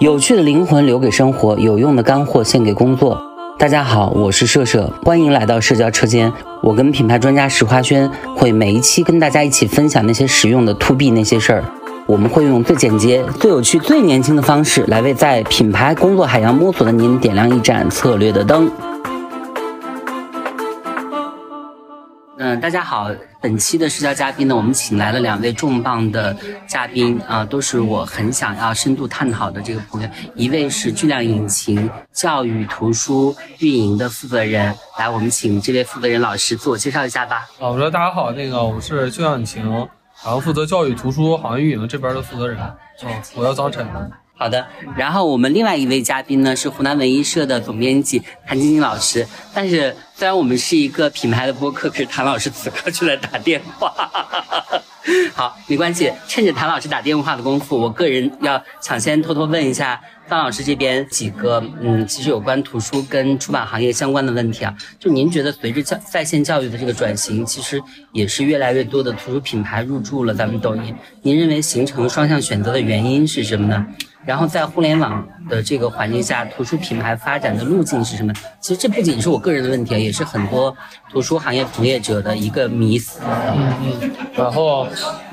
有趣的灵魂留给生活，有用的干货献给工作。大家好，我是社社，欢迎来到社交车间。我跟品牌专家石花轩会每一期跟大家一起分享那些实用的 to B 那些事儿。我们会用最简洁、最有趣、最年轻的方式来为在品牌工作海洋摸索的您点亮一盏策略的灯。嗯，大家好，本期的社交嘉宾呢，我们请来了两位重磅的嘉宾啊，都是我很想要深度探讨的这个朋友。一位是巨量引擎教育图书运营的负责人，来，我们请这位负责人老师自我介绍一下吧。啊，我说大家好，那个我是巨量引擎，然后负责教育图书行业运营这边的负责人，哦，我叫张晨。好的，然后我们另外一位嘉宾呢是湖南文艺社的总编辑谭晶晶老师。但是虽然我们是一个品牌的播客，可是谭老师此刻就在打电话。好，没关系，趁着谭老师打电话的功夫，我个人要抢先偷偷问一下张老师这边几个，嗯，其实有关图书跟出版行业相关的问题啊。就您觉得随着教在线教育的这个转型，其实也是越来越多的图书品牌入驻了咱们抖音。您认为形成双向选择的原因是什么呢？然后在互联网的这个环境下，图书品牌发展的路径是什么？其实这不仅是我个人的问题啊，也是很多图书行业从业者的一个迷思。嗯嗯。然后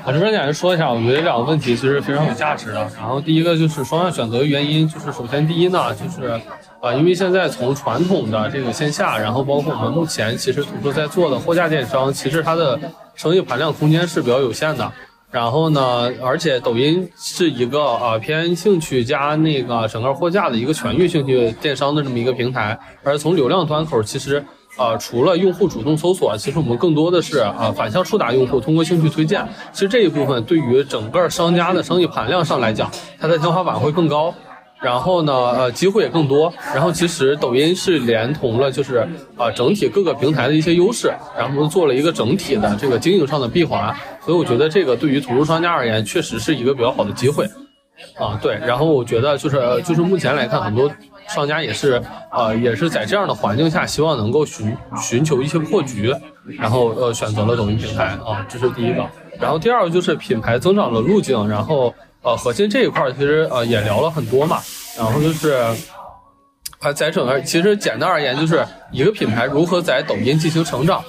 我这边简单说一下，我觉得这两个问题其实非常有价值的。然后第一个就是双向选择的原因，就是首先第一呢，就是呃，因为现在从传统的这个线下，然后包括我们目前其实图书在做的货架电商，其实它的生意盘量空间是比较有限的。然后呢，而且抖音是一个呃偏兴趣加那个整个货架的一个全域兴趣电商的这么一个平台。而从流量端口，其实呃除了用户主动搜索，其实我们更多的是啊反向触达用户，通过兴趣推荐。其实这一部分对于整个商家的生意盘量上来讲，它的天花板会更高。然后呢，呃，机会也更多。然后其实抖音是连同了，就是啊，整体各个平台的一些优势，然后做了一个整体的这个经营上的闭环。所以我觉得这个对于图书商家而言，确实是一个比较好的机会。啊，对。然后我觉得就是就是目前来看，很多商家也是啊，也是在这样的环境下，希望能够寻寻求一些破局，然后呃选择了抖音平台啊，这是第一个。然后第二个就是品牌增长的路径，然后。呃，核心这一块其实呃也聊了很多嘛，然后就是，啊，在整个其实简单而言，就是一个品牌如何在抖音进行成长，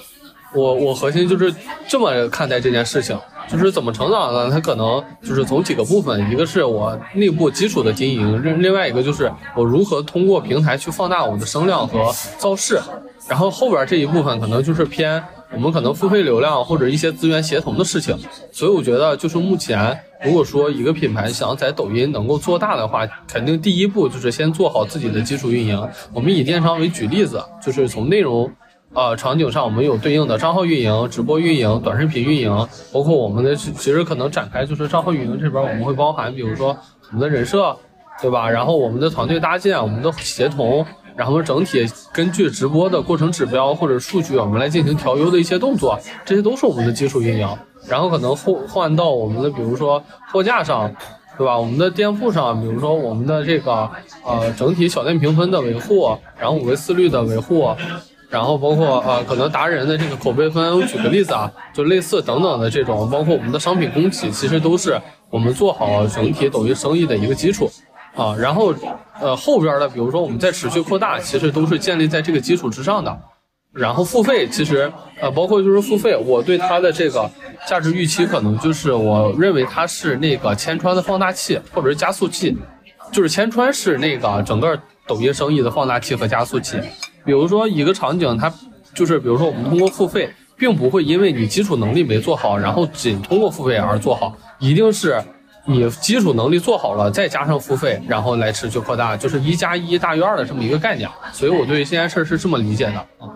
我我核心就是这么看待这件事情，就是怎么成长呢？它可能就是从几个部分，一个是我内部基础的经营，另外一个就是我如何通过平台去放大我的声量和造势，然后后边这一部分可能就是偏。我们可能付费流量或者一些资源协同的事情，所以我觉得就是目前，如果说一个品牌想在抖音能够做大的话，肯定第一步就是先做好自己的基础运营。我们以电商为举例子，就是从内容，呃场景上，我们有对应的账号运营、直播运营、短视频运营，包括我们的其实可能展开就是账号运营这边，我们会包含比如说我们的人设，对吧？然后我们的团队搭建、我们的协同。然后整体根据直播的过程指标或者数据，我们来进行调优的一些动作，这些都是我们的基础运营。然后可能换换到我们的，比如说货架上，对吧？我们的店铺上，比如说我们的这个呃整体小店评分的维护，然后五维四率的维护，然后包括呃可能达人的这个口碑分。我举个例子啊，就类似等等的这种，包括我们的商品供给，其实都是我们做好整体抖音生意的一个基础。啊，然后，呃，后边的，比如说我们在持续扩大，其实都是建立在这个基础之上的。然后付费，其实，呃，包括就是付费，我对它的这个价值预期，可能就是我认为它是那个千川的放大器或者是加速器，就是千川是那个整个抖音生意的放大器和加速器。比如说一个场景，它就是比如说我们通过付费，并不会因为你基础能力没做好，然后仅通过付费而做好，一定是。你基础能力做好了，再加上付费，然后来持续扩大，就是一加一大于二的这么一个概念。所以我对这件事是这么理解的啊。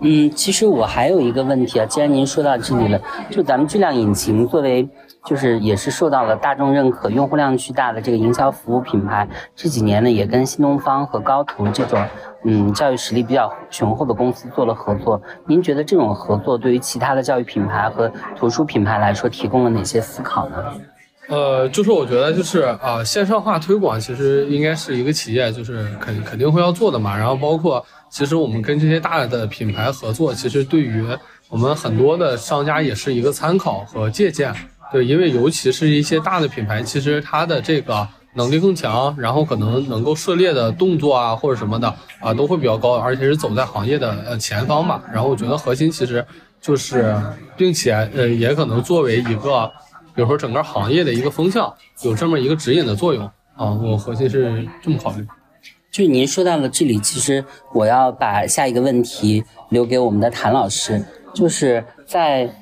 嗯，其实我还有一个问题啊，既然您说到这里了，就咱们巨量引擎作为就是也是受到了大众认可、用户量巨大的这个营销服务品牌，这几年呢也跟新东方和高图这种嗯教育实力比较雄厚的公司做了合作。您觉得这种合作对于其他的教育品牌和图书品牌来说提供了哪些思考呢？呃，就是我觉得就是啊，线上化推广其实应该是一个企业就是肯肯定会要做的嘛。然后包括其实我们跟这些大的品牌合作，其实对于我们很多的商家也是一个参考和借鉴。对，因为尤其是一些大的品牌，其实它的这个能力更强，然后可能能够涉猎的动作啊或者什么的啊都会比较高，而且是走在行业的呃前方吧。然后我觉得核心其实就是，并且呃也可能作为一个，比如说整个行业的一个风向，有这么一个指引的作用啊。我核心是这么考虑。就您说到了这里，其实我要把下一个问题留给我们的谭老师，就是在。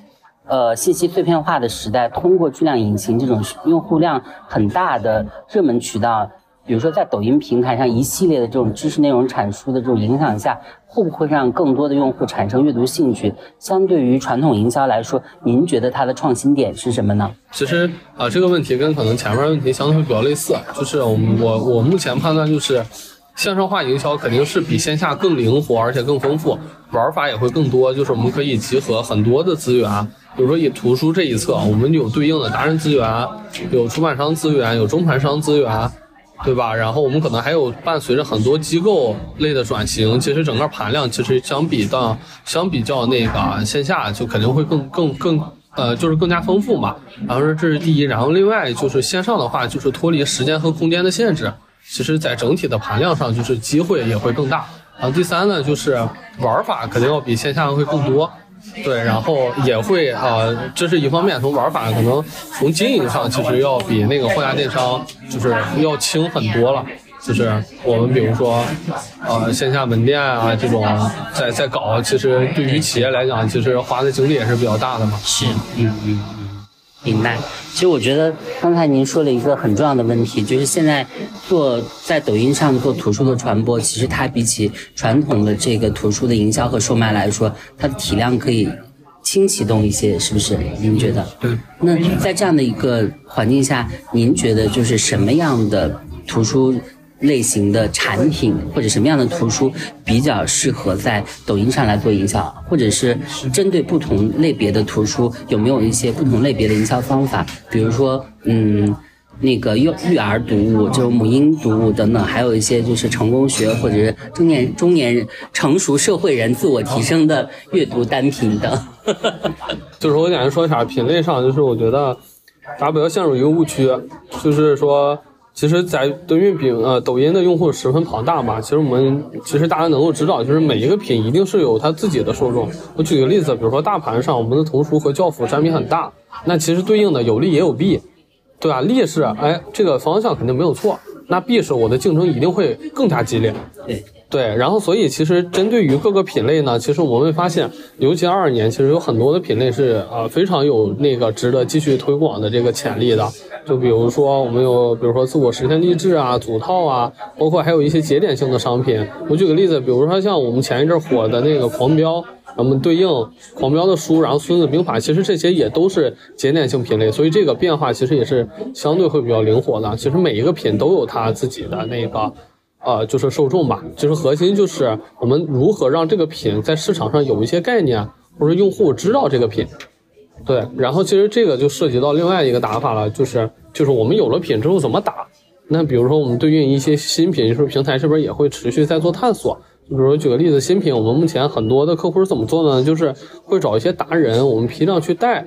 呃，信息碎片化的时代，通过巨量引擎这种用户量很大的热门渠道，比如说在抖音平台上一系列的这种知识内容产出的这种影响下，会不会让更多的用户产生阅读兴趣？相对于传统营销来说，您觉得它的创新点是什么呢？其实啊，这个问题跟可能前面问题相对比较类似，就是我我我目前判断就是。线上化营销肯定是比线下更灵活，而且更丰富，玩法也会更多。就是我们可以集合很多的资源，比如说以图书这一侧，我们有对应的达人资源，有出版商资源，有中盘商资源，对吧？然后我们可能还有伴随着很多机构类的转型，其实整个盘量其实相比到相比较那个线下就肯定会更更更呃就是更加丰富嘛。然后这是第一，然后另外就是线上的话，就是脱离时间和空间的限制。其实，在整体的盘量上，就是机会也会更大。然后第三呢，就是玩法肯定要比线下会更多，对，然后也会啊，这是一方面。从玩法可能从经营上，其实要比那个货架电商就是要轻很多了。就是我们比如说，呃，线下门店啊这种在在搞，其实对于企业来讲，其实花的精力也是比较大的嘛。是，嗯嗯。明白，其实我觉得刚才您说了一个很重要的问题，就是现在做在抖音上做图书的传播，其实它比起传统的这个图书的营销和售卖来说，它的体量可以轻启动一些，是不是？您觉得？对。那在这样的一个环境下，您觉得就是什么样的图书？类型的产品或者什么样的图书比较适合在抖音上来做营销，或者是针对不同类别的图书有没有一些不同类别的营销方法？比如说，嗯，那个幼育儿读物，就母婴读物等等，还有一些就是成功学或者是中年中年人成熟社会人自我提升的阅读单品等。就是我简单说一下品类上，就是我觉得大家不要陷入一个误区，就是说。其实，在抖音比呃抖音的用户十分庞大嘛，其实我们其实大家能够知道，就是每一个品一定是有它自己的受众。我举个例子，比如说大盘上我们的童书和教辅占比很大，那其实对应的有利也有弊，对吧？利是哎这个方向肯定没有错，那弊是我的竞争一定会更加激烈。对。对，然后所以其实针对于各个品类呢，其实我们会发现，尤其二二年，其实有很多的品类是啊非常有那个值得继续推广的这个潜力的。就比如说我们有，比如说自我实现励志啊、组套啊，包括还有一些节点性的商品。我举个例子，比如说像我们前一阵火的那个狂飙，我们对应狂飙的书，然后孙子兵法，其实这些也都是节点性品类，所以这个变化其实也是相对会比较灵活的。其实每一个品都有它自己的那个。呃，就是受众吧，就是核心就是我们如何让这个品在市场上有一些概念，或者用户知道这个品。对，然后其实这个就涉及到另外一个打法了，就是就是我们有了品之后怎么打？那比如说我们对应一些新品，就是平台这边也会持续在做探索。就比如举个例子，新品我们目前很多的客户是怎么做的呢？就是会找一些达人，我们批量去带。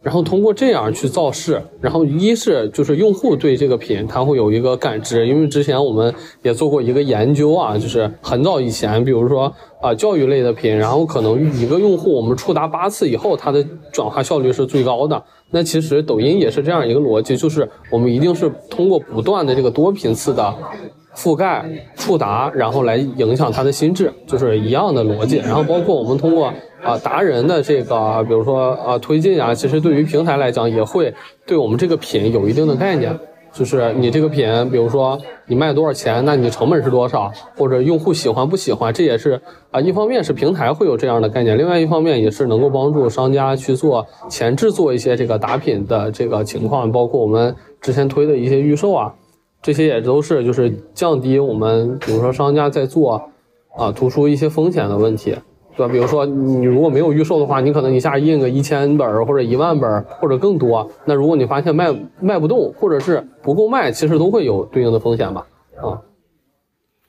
然后通过这样去造势，然后一是就是用户对这个品他会有一个感知，因为之前我们也做过一个研究啊，就是很早以前，比如说啊教育类的品，然后可能一个用户我们触达八次以后，它的转化效率是最高的。那其实抖音也是这样一个逻辑，就是我们一定是通过不断的这个多频次的。覆盖触达，然后来影响它的心智，就是一样的逻辑。然后包括我们通过啊达人的这个，比如说啊推进啊，其实对于平台来讲，也会对我们这个品有一定的概念。就是你这个品，比如说你卖多少钱，那你成本是多少，或者用户喜欢不喜欢，这也是啊一方面是平台会有这样的概念，另外一方面也是能够帮助商家去做前置做一些这个打品的这个情况，包括我们之前推的一些预售啊。这些也都是就是降低我们，比如说商家在做啊图书一些风险的问题，对吧？比如说你如果没有预售的话，你可能一下印个一千本或者一万本或者更多，那如果你发现卖卖不动或者是不够卖，其实都会有对应的风险吧？啊，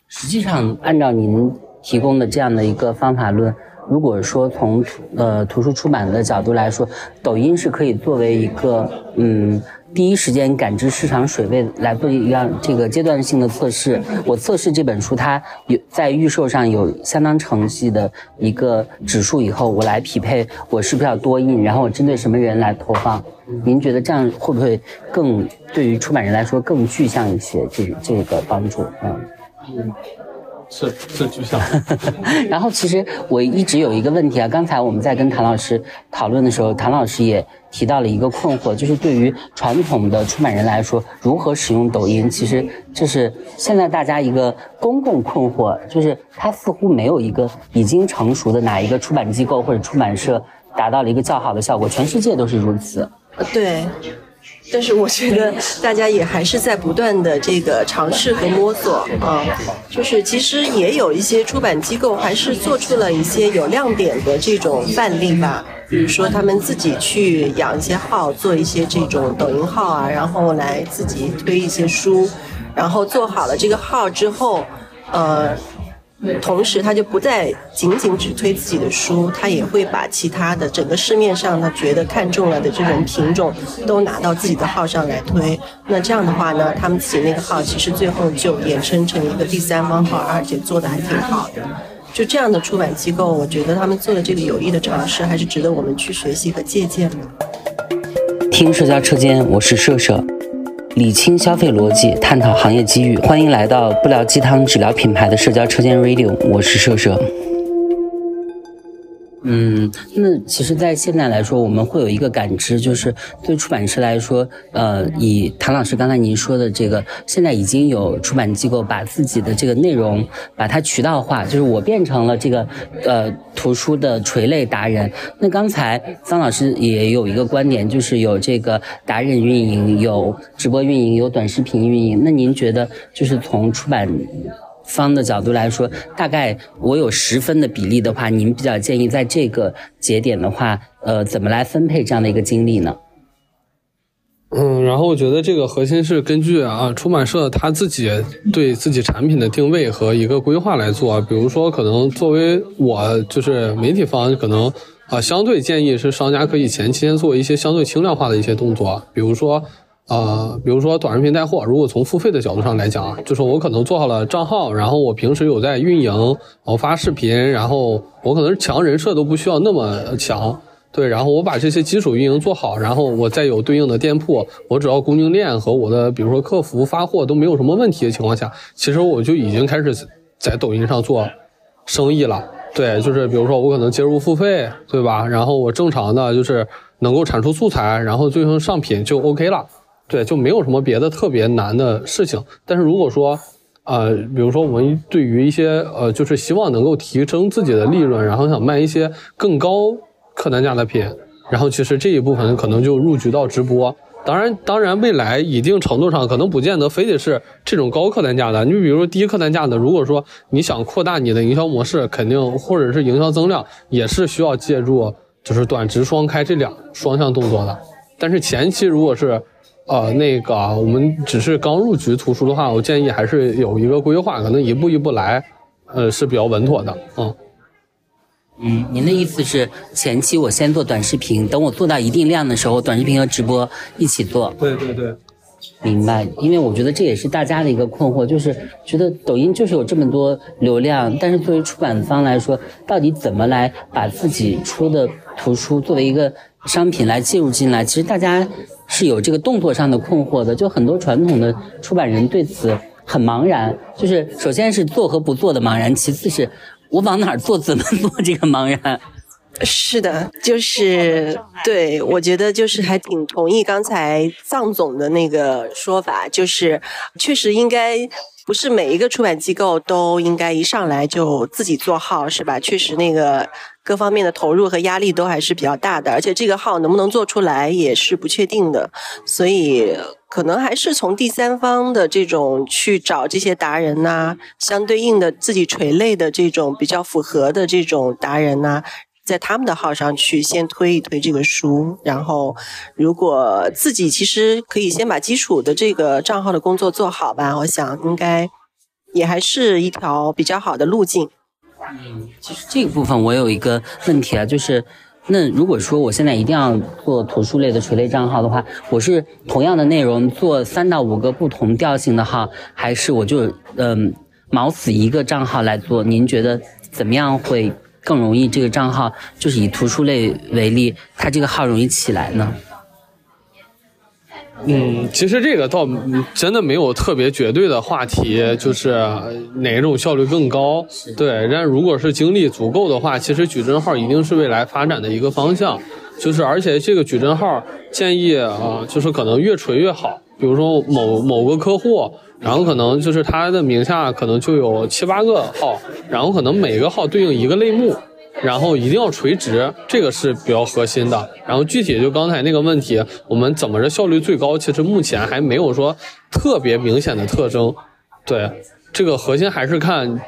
实际上按照您提供的这样的一个方法论。如果说从呃图书出版的角度来说，抖音是可以作为一个嗯第一时间感知市场水位来做一样这个阶段性的测试。我测试这本书，它有在预售上有相当成绩的一个指数以后，我来匹配我是不是要多印，然后我针对什么人来投放。您觉得这样会不会更对于出版人来说更具象一些？这这个帮助，嗯。是是具象。然后其实我一直有一个问题啊，刚才我们在跟谭老师讨论的时候，谭老师也提到了一个困惑，就是对于传统的出版人来说，如何使用抖音，其实这是现在大家一个公共困惑，就是它似乎没有一个已经成熟的哪一个出版机构或者出版社达到了一个较好的效果，全世界都是如此。对。但是我觉得大家也还是在不断的这个尝试和摸索啊，就是其实也有一些出版机构还是做出了一些有亮点的这种范例吧，比如说他们自己去养一些号，做一些这种抖音号啊，然后来自己推一些书，然后做好了这个号之后，呃。同时，他就不再仅仅只推自己的书，他也会把其他的整个市面上他觉得看中了的这种品种都拿到自己的号上来推。那这样的话呢，他们自己那个号其实最后就衍生成一个第三方号，而且做的还挺好的。就这样的出版机构，我觉得他们做的这个有益的尝试，还是值得我们去学习和借鉴的。听社交车间，我是社社。理清消费逻辑，探讨行业机遇。欢迎来到不聊鸡汤，只聊品牌的社交车间 Radio，我是社社。嗯，那其实，在现在来说，我们会有一个感知，就是对出版社来说，呃，以谭老师刚才您说的这个，现在已经有出版机构把自己的这个内容，把它渠道化，就是我变成了这个，呃，图书的垂类达人。那刚才张老师也有一个观点，就是有这个达人运营，有直播运营，有短视频运营。那您觉得，就是从出版？方的角度来说，大概我有十分的比例的话，您比较建议在这个节点的话，呃，怎么来分配这样的一个精力呢？嗯，然后我觉得这个核心是根据啊出版社他自己对自己产品的定位和一个规划来做。比如说，可能作为我就是媒体方，可能啊相对建议是商家可以前期先做一些相对轻量化的一些动作，比如说。呃，比如说短视频带货，如果从付费的角度上来讲啊，就是我可能做好了账号，然后我平时有在运营，我发视频，然后我可能强人设都不需要那么强，对，然后我把这些基础运营做好，然后我再有对应的店铺，我只要供应链和我的比如说客服发货都没有什么问题的情况下，其实我就已经开始在抖音上做生意了，对，就是比如说我可能接入付费，对吧？然后我正常的就是能够产出素材，然后最终上品就 OK 了。对，就没有什么别的特别难的事情。但是如果说，呃，比如说我们对于一些呃，就是希望能够提升自己的利润，然后想卖一些更高客单价的品，然后其实这一部分可能就入局到直播。当然，当然未来一定程度上可能不见得非得是这种高客单价的。你比如说低客单价的，如果说你想扩大你的营销模式，肯定或者是营销增量，也是需要借助就是短直双开这两双向动作的。但是前期如果是呃，那个我们只是刚入局图书的话，我建议还是有一个规划，可能一步一步来，呃，是比较稳妥的。嗯，嗯，您的意思是前期我先做短视频，等我做到一定量的时候，短视频和直播一起做。对对对，明白。因为我觉得这也是大家的一个困惑，就是觉得抖音就是有这么多流量，但是作为出版方来说，到底怎么来把自己出的图书作为一个商品来介入进来？其实大家。是有这个动作上的困惑的，就很多传统的出版人对此很茫然。就是首先是做和不做的茫然，其次是我往哪儿做、怎么做这个茫然。是的，就是对我觉得就是还挺同意刚才藏总的那个说法，就是确实应该不是每一个出版机构都应该一上来就自己做号，是吧？确实那个。各方面的投入和压力都还是比较大的，而且这个号能不能做出来也是不确定的，所以可能还是从第三方的这种去找这些达人呐，相对应的自己垂类的这种比较符合的这种达人呐，在他们的号上去先推一推这个书，然后如果自己其实可以先把基础的这个账号的工作做好吧，我想应该也还是一条比较好的路径。嗯，其实这个部分我有一个问题啊，就是那如果说我现在一定要做图书类的垂类账号的话，我是同样的内容做三到五个不同调性的号，还是我就嗯锚死一个账号来做？您觉得怎么样会更容易？这个账号就是以图书类为例，它这个号容易起来呢？嗯，其实这个倒真的没有特别绝对的话题，就是哪一种效率更高。对，但如果是精力足够的话，其实矩阵号一定是未来发展的一个方向。就是而且这个矩阵号建议啊，就是可能越垂越好。比如说某某个客户，然后可能就是他的名下可能就有七八个号，然后可能每个号对应一个类目。然后一定要垂直，这个是比较核心的。然后具体就刚才那个问题，我们怎么着效率最高？其实目前还没有说特别明显的特征。对，这个核心还是看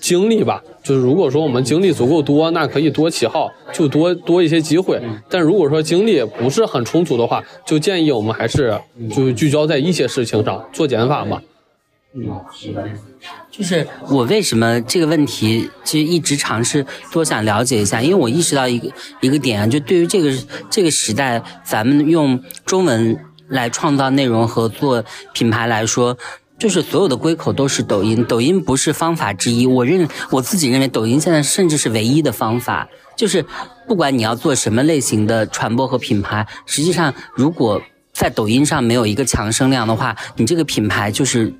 精力吧。就是如果说我们精力足够多，那可以多起号，就多多一些机会。但如果说精力不是很充足的话，就建议我们还是就聚焦在一些事情上做减法嘛。嗯，是的，就是我为什么这个问题其实一直尝试多想了解一下，因为我意识到一个一个点啊，就对于这个这个时代，咱们用中文来创造内容和做品牌来说，就是所有的归口都是抖音，抖音不是方法之一。我认我自己认为，抖音现在甚至是唯一的方法。就是不管你要做什么类型的传播和品牌，实际上如果在抖音上没有一个强声量的话，你这个品牌就是。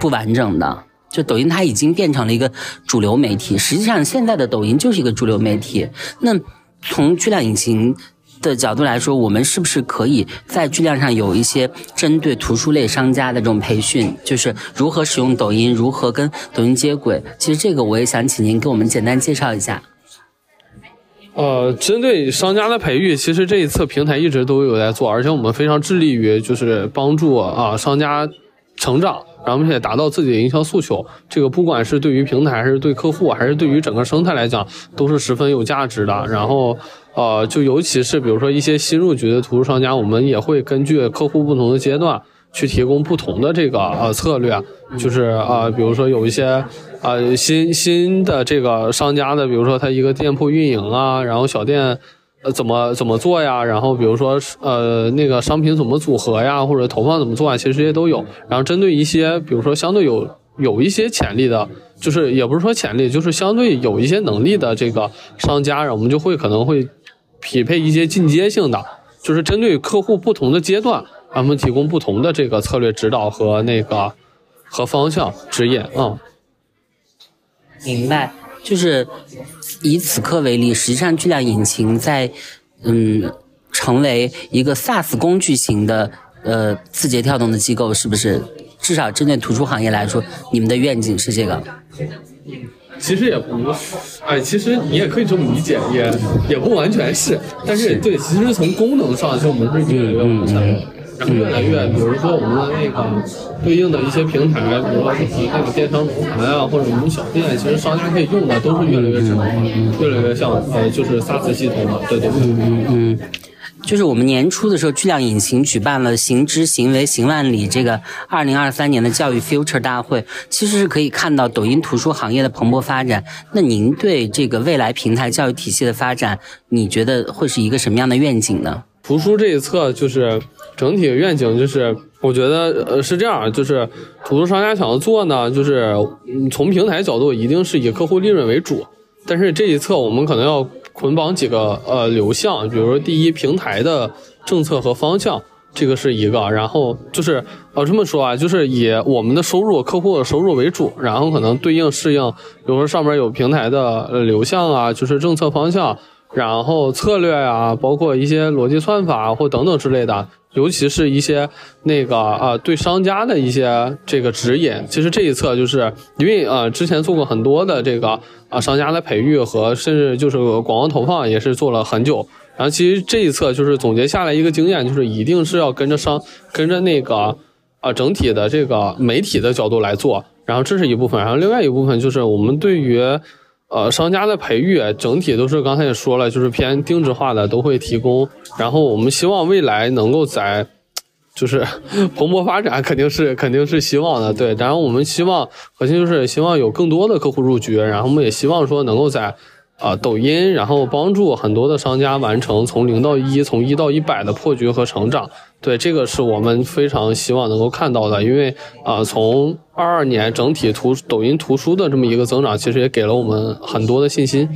不完整的，就抖音它已经变成了一个主流媒体。实际上，现在的抖音就是一个主流媒体。那从巨量引擎的角度来说，我们是不是可以在巨量上有一些针对图书类商家的这种培训？就是如何使用抖音，如何跟抖音接轨？其实这个我也想请您给我们简单介绍一下。呃，针对商家的培育，其实这一次平台一直都有在做，而且我们非常致力于就是帮助啊商家成长。然后并且达到自己的营销诉求，这个不管是对于平台，还是对客户，还是对于整个生态来讲，都是十分有价值的。然后，呃，就尤其是比如说一些新入局的图书商家，我们也会根据客户不同的阶段，去提供不同的这个呃策略。就是啊，比如说有一些呃新新的这个商家的，比如说他一个店铺运营啊，然后小店。呃，怎么怎么做呀？然后比如说，呃，那个商品怎么组合呀，或者投放怎么做啊？其实这些都有。然后针对一些，比如说相对有有一些潜力的，就是也不是说潜力，就是相对有一些能力的这个商家，我们就会可能会匹配一些进阶性的，就是针对客户不同的阶段，我们提供不同的这个策略指导和那个和方向指引啊。明白，就是。以此刻为例，实际上巨量引擎在，嗯，成为一个 SaaS 工具型的呃字节跳动的机构，是不是？至少针对图书行业来说，你们的愿景是这个？其实也不，哎，其实你也可以这么理解，也也不完全是。但是对，其实从功能上，就我们是越来越完善。然后越来越，比如说我们的那个对应的一些平台，比如说那个电商平台啊，或者我们小店，其实商家可以用的都是越来越智能，越来越像呃，就是 SaaS 系统的，对对对。嗯嗯，就是我们年初的时候，巨量引擎举办了“行知行为行万里”这个二零二三年的教育 Future 大会，其实是可以看到抖音图书行业的蓬勃发展。那您对这个未来平台教育体系的发展，你觉得会是一个什么样的愿景呢？图书这一侧就是。整体愿景就是，我觉得呃是这样，就是图书商家想要做呢，就是从平台角度一定是以客户利润为主，但是这一侧我们可能要捆绑几个呃流向，比如说第一平台的政策和方向，这个是一个，然后就是呃这么说啊，就是以我们的收入、客户的收入为主，然后可能对应适应，比如说上面有平台的流向啊，就是政策方向，然后策略呀，包括一些逻辑算法或等等之类的。尤其是一些那个啊，对商家的一些这个指引，其实这一侧就是因为呃之前做过很多的这个啊商家的培育和甚至就是广告投放也是做了很久，然后其实这一侧就是总结下来一个经验，就是一定是要跟着商跟着那个啊整体的这个媒体的角度来做，然后这是一部分，然后另外一部分就是我们对于。呃，商家的培育整体都是刚才也说了，就是偏定制化的，都会提供。然后我们希望未来能够在，就是 蓬勃发展，肯定是肯定是希望的，对。然后我们希望核心就是希望有更多的客户入局，然后我们也希望说能够在啊，抖音，然后帮助很多的商家完成从零到一、从一到一百的破局和成长。对，这个是我们非常希望能够看到的，因为啊，从二二年整体图抖音图书的这么一个增长，其实也给了我们很多的信心。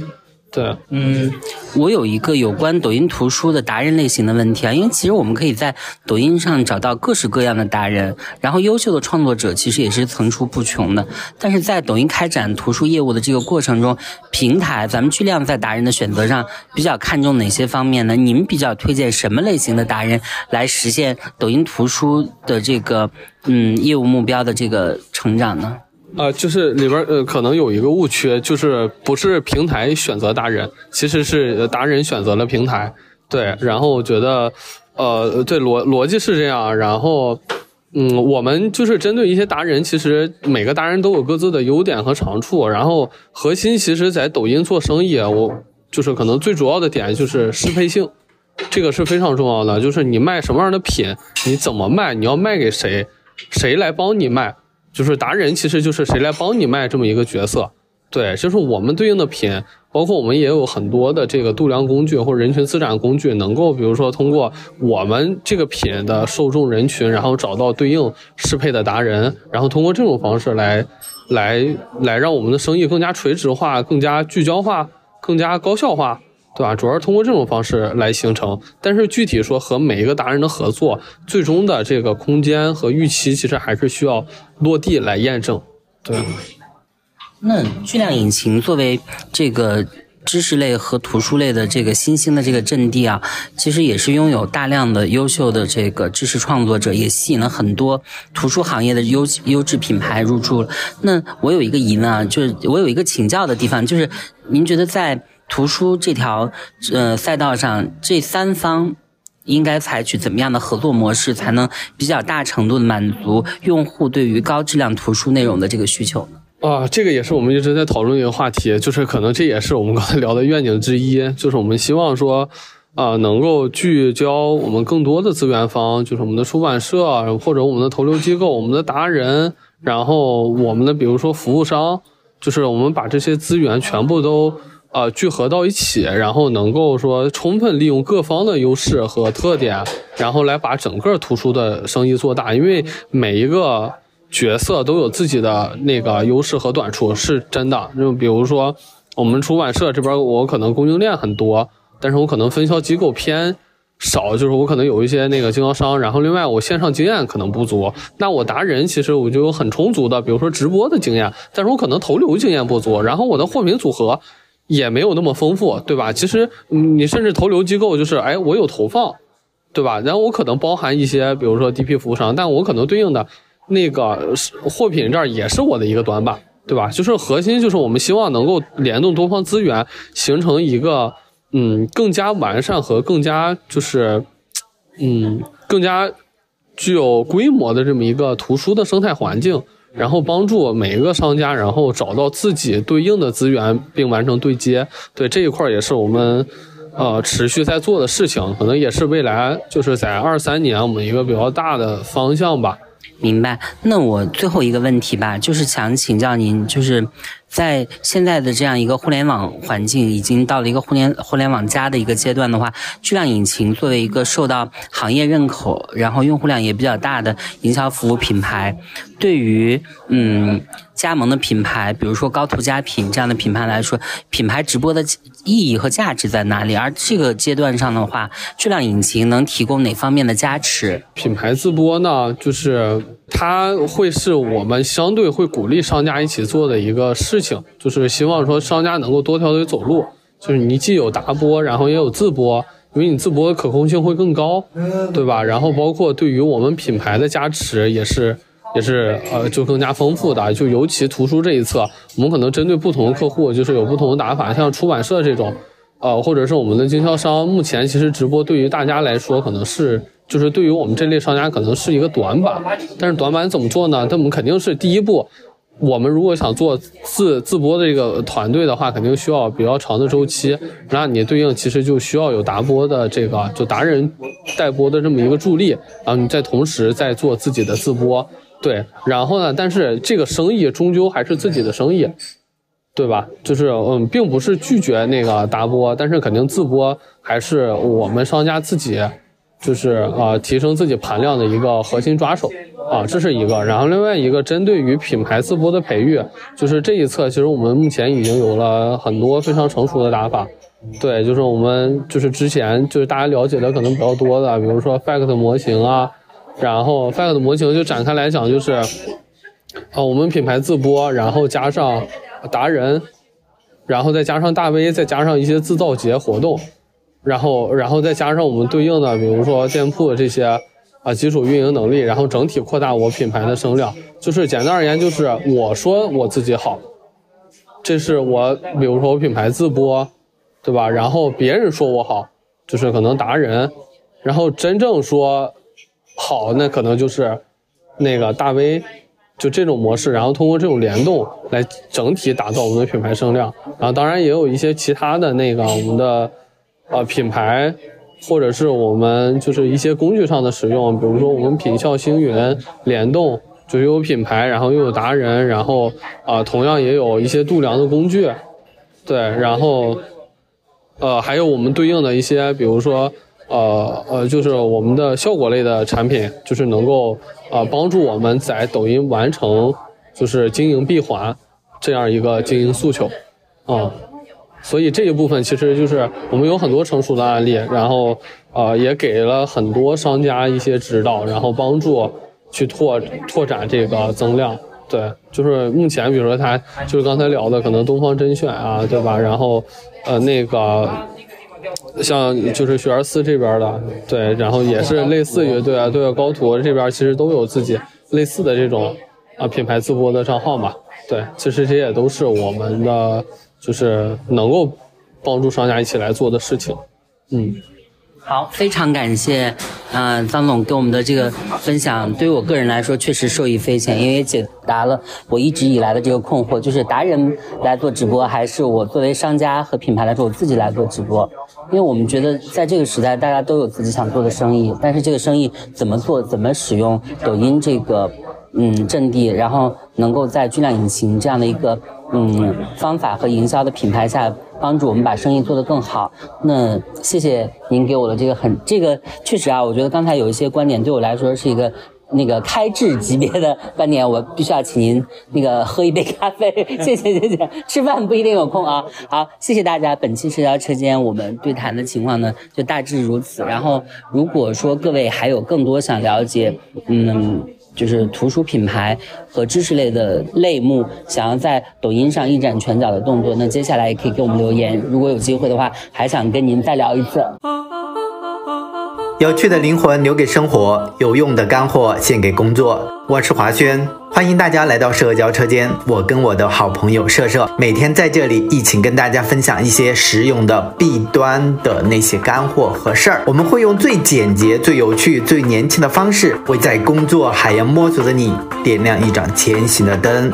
对，嗯，我有一个有关抖音图书的达人类型的问题啊，因为其实我们可以在抖音上找到各式各样的达人，然后优秀的创作者其实也是层出不穷的。但是在抖音开展图书业务的这个过程中，平台咱们巨量在达人的选择上比较看重哪些方面呢？你们比较推荐什么类型的达人来实现抖音图书的这个嗯业务目标的这个成长呢？呃，就是里边呃可能有一个误区，就是不是平台选择达人，其实是达人选择了平台。对，然后我觉得，呃，对逻逻辑是这样。然后，嗯，我们就是针对一些达人，其实每个达人都有各自的优点和长处。然后核心其实，在抖音做生意，我就是可能最主要的点就是适配性，这个是非常重要的。就是你卖什么样的品，你怎么卖，你要卖给谁，谁来帮你卖。就是达人，其实就是谁来帮你卖这么一个角色，对，就是我们对应的品，包括我们也有很多的这个度量工具或者人群资产工具，能够比如说通过我们这个品的受众人群，然后找到对应适配的达人，然后通过这种方式来，来，来让我们的生意更加垂直化、更加聚焦化、更加高效化。对吧？主要是通过这种方式来形成，但是具体说和每一个达人的合作，最终的这个空间和预期，其实还是需要落地来验证。对。那巨量引擎作为这个知识类和图书类的这个新兴的这个阵地啊，其实也是拥有大量的优秀的这个知识创作者，也吸引了很多图书行业的优优质品牌入驻。那我有一个疑问啊，就是我有一个请教的地方，就是您觉得在图书这条呃赛道上，这三方应该采取怎么样的合作模式，才能比较大程度的满足用户对于高质量图书内容的这个需求呢？啊，这个也是我们一直在讨论一个话题，就是可能这也是我们刚才聊的愿景之一，就是我们希望说，啊，能够聚焦我们更多的资源方，就是我们的出版社或者我们的投流机构、我们的达人，然后我们的比如说服务商，就是我们把这些资源全部都。呃，聚合到一起，然后能够说充分利用各方的优势和特点，然后来把整个图书的生意做大。因为每一个角色都有自己的那个优势和短处，是真的。就比如说，我们出版社这边，我可能供应链很多，但是我可能分销机构偏少，就是我可能有一些那个经销商。然后另外，我线上经验可能不足。那我达人其实我就有很充足的，比如说直播的经验，但是我可能投流经验不足。然后我的货品组合。也没有那么丰富，对吧？其实你甚至投流机构就是，哎，我有投放，对吧？然后我可能包含一些，比如说 DP 服务商，但我可能对应的那个货品这儿也是我的一个短板，对吧？就是核心就是我们希望能够联动多方资源，形成一个嗯更加完善和更加就是嗯更加具有规模的这么一个图书的生态环境。然后帮助每一个商家，然后找到自己对应的资源，并完成对接。对这一块也是我们，呃，持续在做的事情，可能也是未来就是在二三年我们一个比较大的方向吧。明白。那我最后一个问题吧，就是想请教您，就是在现在的这样一个互联网环境，已经到了一个互联互联网加的一个阶段的话，巨量引擎作为一个受到行业认可，然后用户量也比较大的营销服务品牌，对于嗯。加盟的品牌，比如说高图佳品这样的品牌来说，品牌直播的意义和价值在哪里？而这个阶段上的话，巨量引擎能提供哪方面的加持？品牌自播呢，就是它会是我们相对会鼓励商家一起做的一个事情，就是希望说商家能够多条腿走路，就是你既有达播，然后也有自播，因为你自播的可控性会更高，对吧？然后包括对于我们品牌的加持也是。也是呃，就更加丰富的，就尤其图书这一侧，我们可能针对不同的客户，就是有不同的打法。像出版社这种，呃，或者是我们的经销商，目前其实直播对于大家来说，可能是就是对于我们这类商家，可能是一个短板。但是短板怎么做呢？那我们肯定是第一步，我们如果想做自自播的这个团队的话，肯定需要比较长的周期。那你对应其实就需要有达播的这个就达人带播的这么一个助力，然后你再同时在做自己的自播。对，然后呢？但是这个生意终究还是自己的生意，对吧？就是嗯，并不是拒绝那个达播，但是肯定自播还是我们商家自己，就是呃提升自己盘量的一个核心抓手啊，这是一个。然后另外一个针对于品牌自播的培育，就是这一侧其实我们目前已经有了很多非常成熟的打法。对，就是我们就是之前就是大家了解的可能比较多的，比如说 Fact 模型啊，然后 Fact 模型就展开来讲就是，啊我们品牌自播，然后加上达人，然后再加上大 V，再加上一些自造节活动，然后然后再加上我们对应的比如说店铺这些啊基础运营能力，然后整体扩大我品牌的声量。就是简单而言，就是我说我自己好，这是我比如说我品牌自播。对吧？然后别人说我好，就是可能达人，然后真正说好，那可能就是那个大 V，就这种模式。然后通过这种联动来整体打造我们的品牌声量。然后当然也有一些其他的那个我们的呃品牌，或者是我们就是一些工具上的使用，比如说我们品效星云联动，就是有品牌，然后又有达人，然后啊同样也有一些度量的工具，对，然后。呃，还有我们对应的一些，比如说，呃呃，就是我们的效果类的产品，就是能够呃帮助我们在抖音完成就是经营闭环这样一个经营诉求，啊，所以这一部分其实就是我们有很多成熟的案例，然后呃也给了很多商家一些指导，然后帮助去拓拓展这个增量。对，就是目前比如说他就是刚才聊的可能东方甄选啊，对吧？然后。呃，那个像就是学而思这边的，对，然后也是类似于对啊，对啊，高途这边其实都有自己类似的这种啊品牌自播的账号嘛，对，其实这也都是我们的就是能够帮助商家一起来做的事情，嗯。好，非常感谢，嗯，张总给我们的这个分享，对于我个人来说确实受益匪浅，因为解答了我一直以来的这个困惑，就是达人来做直播，还是我作为商家和品牌来说我自己来做直播？因为我们觉得在这个时代，大家都有自己想做的生意，但是这个生意怎么做，怎么使用抖音这个嗯阵地，然后能够在巨量引擎这样的一个嗯方法和营销的品牌下。帮助我们把生意做得更好。那谢谢您给我的这个很这个确实啊，我觉得刚才有一些观点对我来说是一个那个开智级别的 观点，我必须要请您那个喝一杯咖啡。谢谢谢谢，吃饭不一定有空啊。好，谢谢大家。本期社交车间我们对谈的情况呢，就大致如此。然后如果说各位还有更多想了解，嗯。就是图书品牌和知识类的类目，想要在抖音上一展拳脚的动作，那接下来也可以给我们留言。如果有机会的话，还想跟您再聊一次。有趣的灵魂留给生活，有用的干货献给工作。我是华轩，欢迎大家来到社交车间。我跟我的好朋友社社，每天在这里一起跟大家分享一些实用的弊端的那些干货和事儿。我们会用最简洁、最有趣、最年轻的方式，为在工作海洋摸索的你点亮一盏前行的灯。